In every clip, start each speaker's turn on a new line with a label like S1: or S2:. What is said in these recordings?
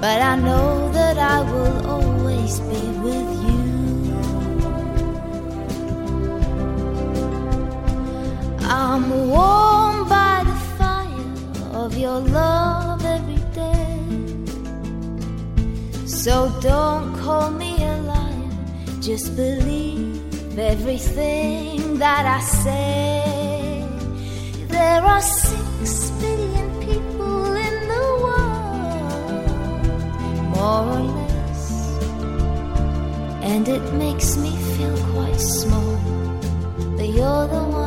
S1: but I know that I will always be with you. I'm warm by the fire of your love every day. So don't call me a liar, just believe everything that I say. There are more or less, and it makes me feel quite small. But you're the one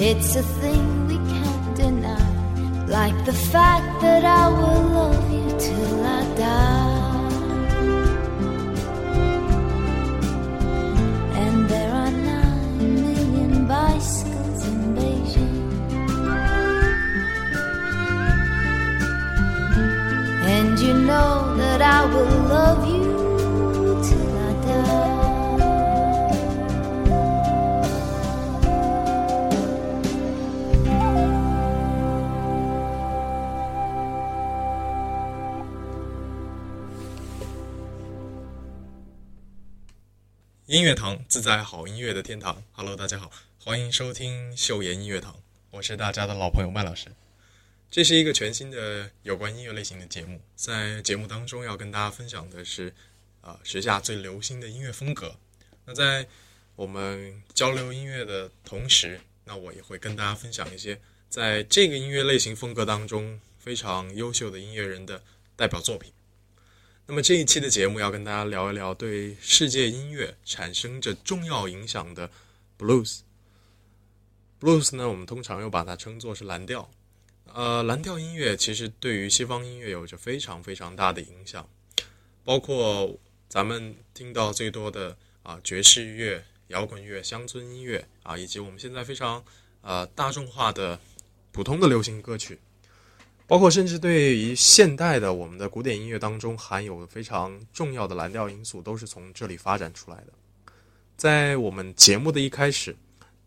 S1: It's a thing we can't deny. Like the fact that I will love you till I die. And there are nine million bicycles in Beijing. And you know that I will love you
S2: 音乐堂自在好音乐的天堂。Hello，大家好，欢迎收听秀妍音乐堂，我是大家的老朋友麦老师。这是一个全新的有关音乐类型的节目，在节目当中要跟大家分享的是，啊、时下最流行的音乐风格。那在我们交流音乐的同时，那我也会跟大家分享一些在这个音乐类型风格当中非常优秀的音乐人的代表作品。那么这一期的节目要跟大家聊一聊对世界音乐产生着重要影响的 blues。blues 呢，我们通常又把它称作是蓝调。呃，蓝调音乐其实对于西方音乐有着非常非常大的影响，包括咱们听到最多的啊、爵士乐、摇滚乐、乡村音乐啊，以及我们现在非常呃大众化的普通的流行歌曲。包括甚至对于现代的我们的古典音乐当中含有非常重要的蓝调因素，都是从这里发展出来的。在我们节目的一开始，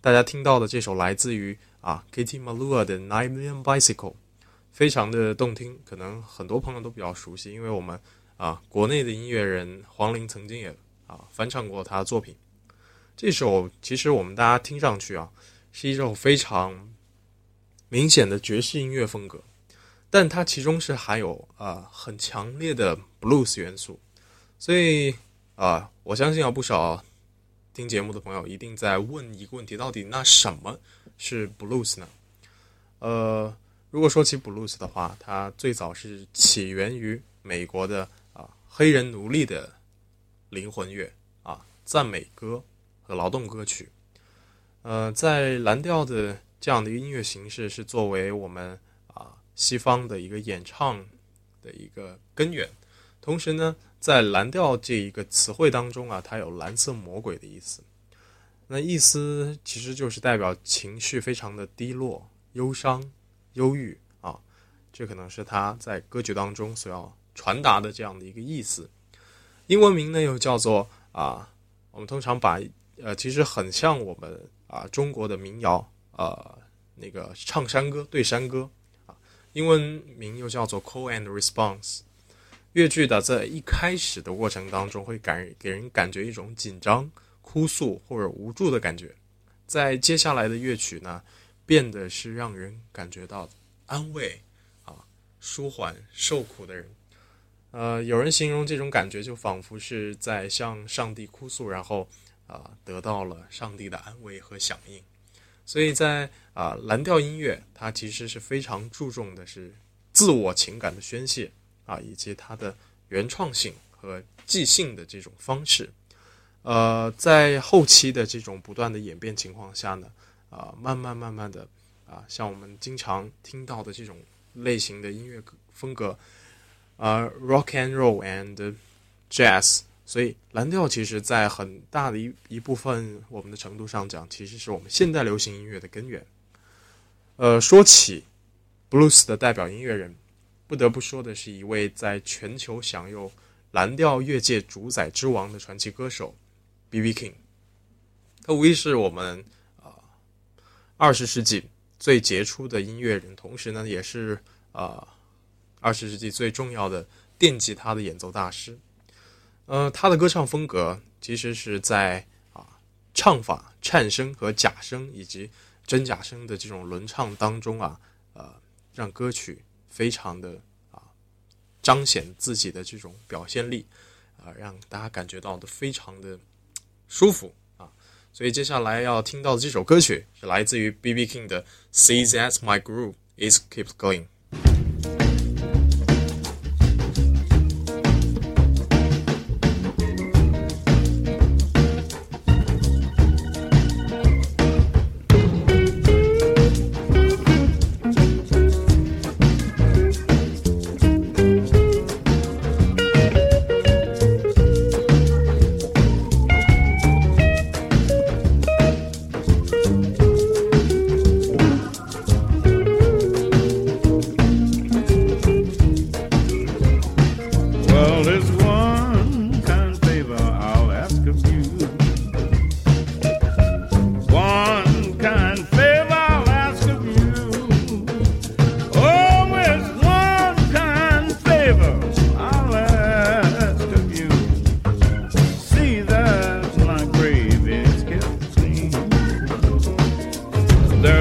S2: 大家听到的这首来自于啊 Kitty Malua 的《Nine Million Bicycle》，非常的动听，可能很多朋友都比较熟悉，因为我们啊国内的音乐人黄龄曾经也啊翻唱过他的作品。这首其实我们大家听上去啊是一首非常明显的爵士音乐风格。但它其中是含有啊、很强烈的 blues 元素，所以啊、我相信有不少听节目的朋友一定在问一个问题：到底那什么是 blues 呢？呃，如果说起 blues 的话，它最早是起源于美国的啊、黑人奴隶的灵魂乐啊赞美歌和劳动歌曲。呃，在蓝调的这样的音乐形式是作为我们西方的一个演唱的一个根源。同时呢，在蓝调这一个词汇当中啊，它有蓝色魔鬼的意思。那意思其实就是代表情绪非常的低落、忧伤、忧郁啊，这可能是他在歌曲当中所要传达的这样的一个意思。英文名呢又叫做啊，我们通常把呃，其实很像我们啊中国的民谣，呃，那个唱山歌对山歌，英文名又叫做 call and response。越剧的在一开始的过程当中，会感给人感觉一种紧张、哭诉或者无助的感觉，在接下来的乐曲呢，变得是让人感觉到安慰啊，舒缓受苦的人。呃，有人形容这种感觉就仿佛是在向上帝哭诉，然后啊得到了上帝的安慰和响应。所以在啊蓝调音乐，它其实是非常注重的是自我情感的宣泄。啊，以及它的原创性和即兴的这种方式，呃，在后期的这种不断的演变情况下呢，啊，慢慢慢慢的啊，像我们经常听到的这种类型的音乐风格，啊，rock and roll and jazz，所以蓝调其实在很大的一一部分我们的程度上讲，其实是我们现代流行音乐的根源。呃，说起 blues 的代表音乐人。不得不说的是一位在全球享有蓝调乐界主宰之王的传奇歌手，B.B. King。他无疑是我们啊二十世纪最杰出的音乐人，同时呢，也是啊二十世纪最重要的电吉他的演奏大师。呃，他的歌唱风格其实是在啊唱法、颤声和假声以及真假声的这种轮唱当中啊，呃，让歌曲。非常的啊，彰显自己的这种表现力啊，让大家感觉到的非常的舒服啊。所以接下来要听到的这首歌曲是来自于 B.B. King 的《See That My Groove Is Keep Going》。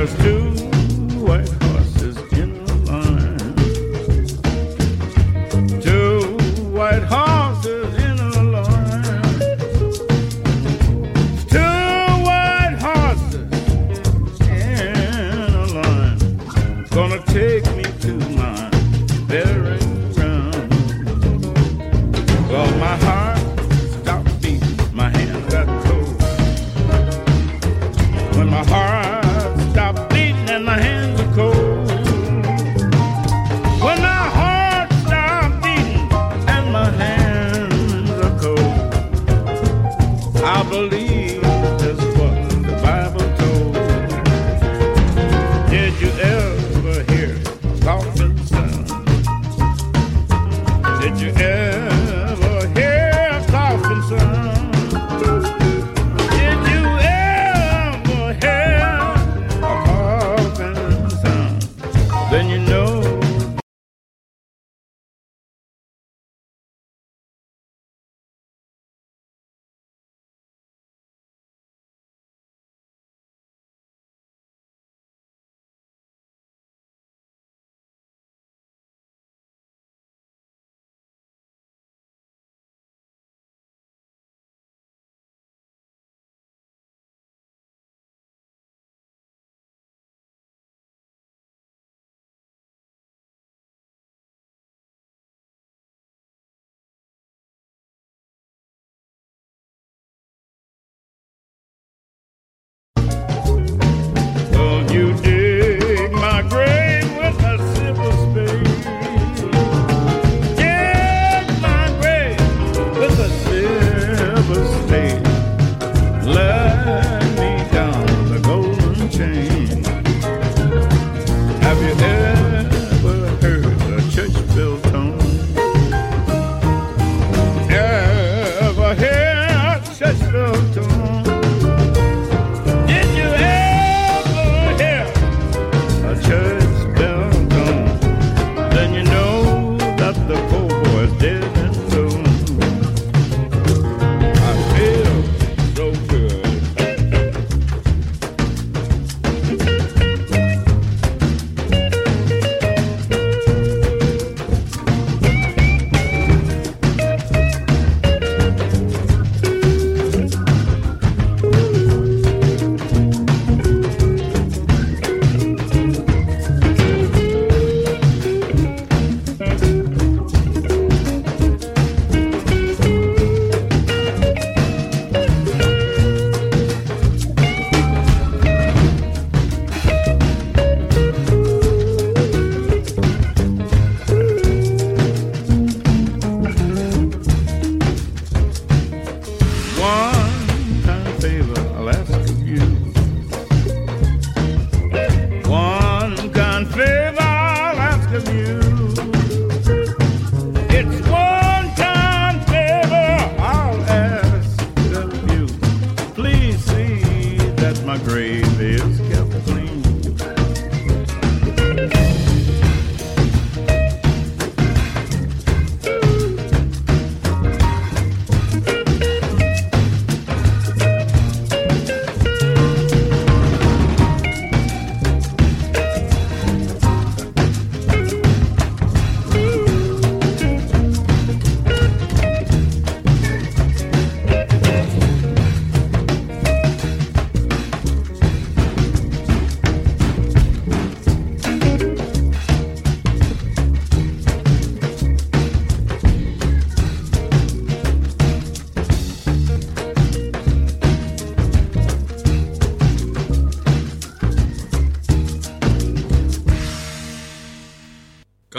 S3: there's two ways.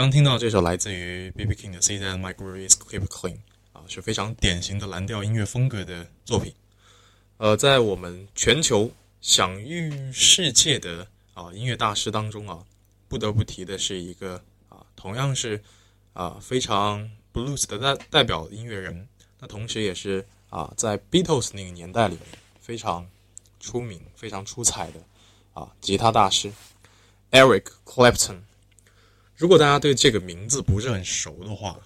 S4: 刚听到这首来自于 B.B. King 的《See That My Groove Is Kept Clean》啊，是非常典型的蓝调音乐风格的作品。呃，在我们全球享誉世界的啊音乐大师当中啊，不得不提的是一个啊，同样是啊非常 blues 的代代表音乐人，那同时也是啊在 Beatles 那个年代里面非常出名、非常出彩的啊吉他大师 Eric Clapton。如果大家对这个名字不是很熟的话，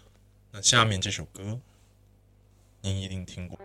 S4: 那下面这首歌您一定听过。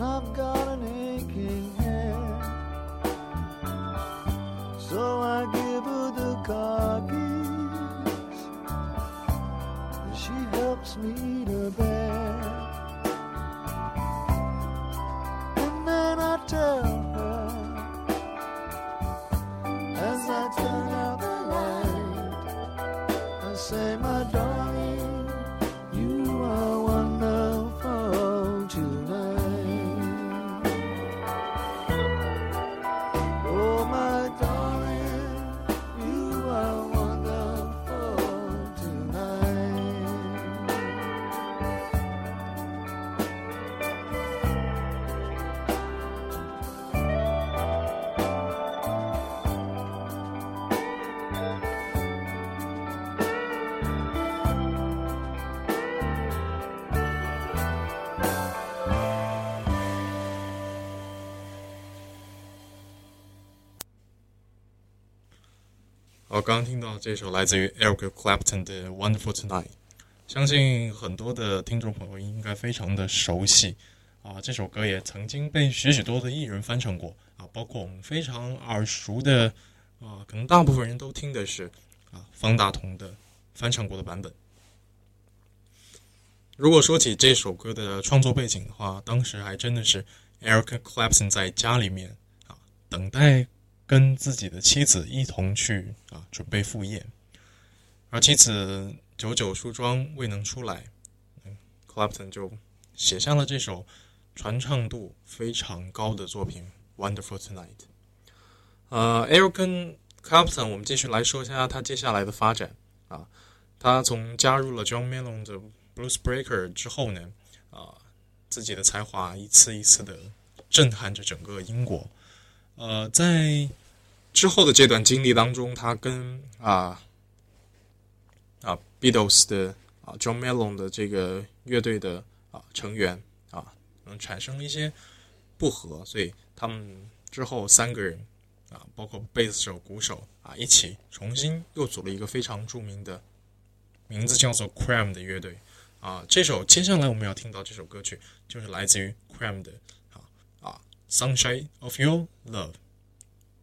S5: and I've got an aching head. So I give her the car keys, and she helps me
S2: 我刚刚听到这首来自于 Eric Clapton 的《Wonderful Tonight》，相信很多的听众朋友应该非常的熟悉啊。这首歌也曾经被许许多的艺人翻唱过啊，包括我们非常耳熟的啊，可能大部分人都听的是啊方大同的翻唱过的版本。如果说起这首歌的创作背景的话，当时还真的是 Eric Clapton 在家里面啊等待。跟自己的妻子一同去啊，准备赴宴，而妻子久久梳妆未能出来，Clapton 就写下了这首传唱度非常高的作品《Wonderful Tonight》。呃，Eric Clapton，我们继续来说一下他接下来的发展啊。他从加入了 John Mayall 的 Blues Breaker 之后呢，啊，自己的才华一次一次的震撼着整个英国。呃，在之后的这段经历当中，他跟啊啊 Beatles 的啊 John Mayall 的这个乐队的啊成员啊，嗯，产生了一些不和，所以他们之后三个人啊，包括贝斯手、鼓手啊，一起重新又组了一个非常著名的名字叫做 Cram 的乐队啊。这首接下来我们要听到这首歌曲，就是来自于 Cram 的啊啊 Sunshine of Your Love。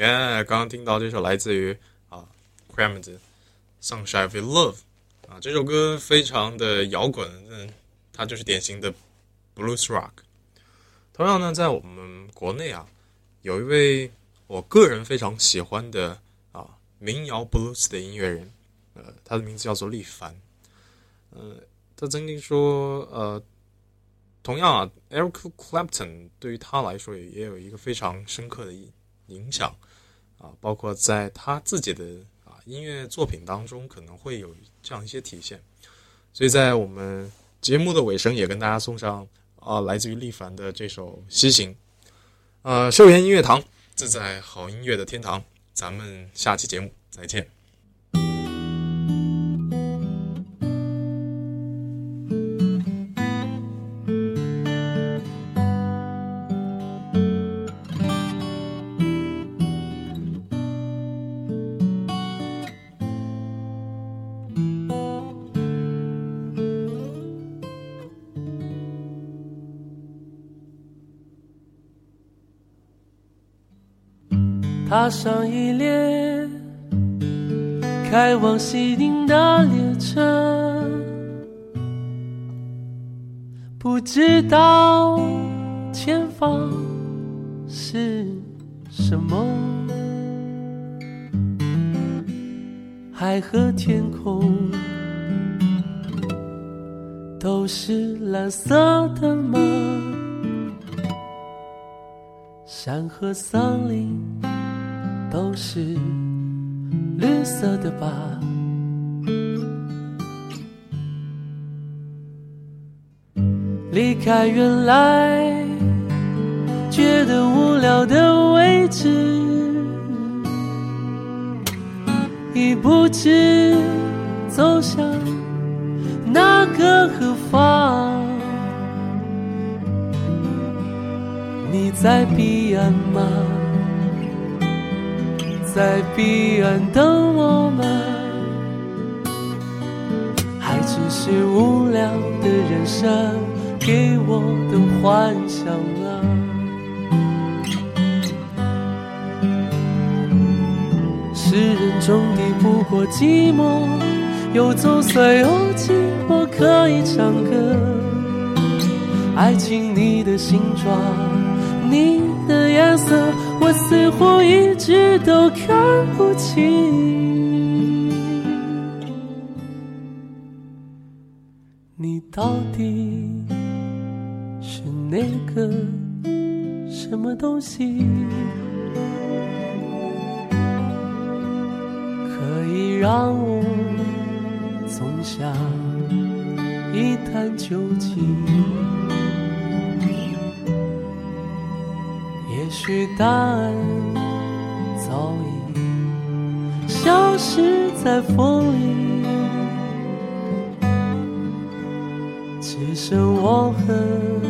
S2: 耶刚刚听到这首来自于啊 c r a m e r 的《Sunshine of Your Love》啊，这首歌非常的摇滚，嗯，它就是典型的 blues rock。同样呢，在我们国内啊，有一位我个人非常喜欢的啊民谣 blues 的音乐人，呃，他的名字叫做力帆。呃，他曾经说，呃，同样啊，Eric Clapton 对于他来说也也有一个非常深刻的影响啊，包括在他自己的啊音乐作品当中可能会有这样一些体现。所以在我们节目的尾声，也跟大家送上啊来自于力帆的这首《西行》。呃，秀妍音乐堂，自在好音乐的天堂，咱们下期节目再见。
S6: 上一列开往西宁的列车，不知道前方是什么，海和天空都是蓝色的吗？山和森林。都是绿色的吧？离开原来觉得无聊的位置，已不知走向哪个何方？你在彼岸吗？在彼岸等我们，还只是无聊的人生给我的幻想啊！诗人终抵不过寂寞，又总算有寂寞可以唱歌。爱情，你的形状，你的颜色。我似乎一直都看不清，你到底是那个什么东西，可以让我总想一探究竟。也许答案早已消失在风里，只剩我和。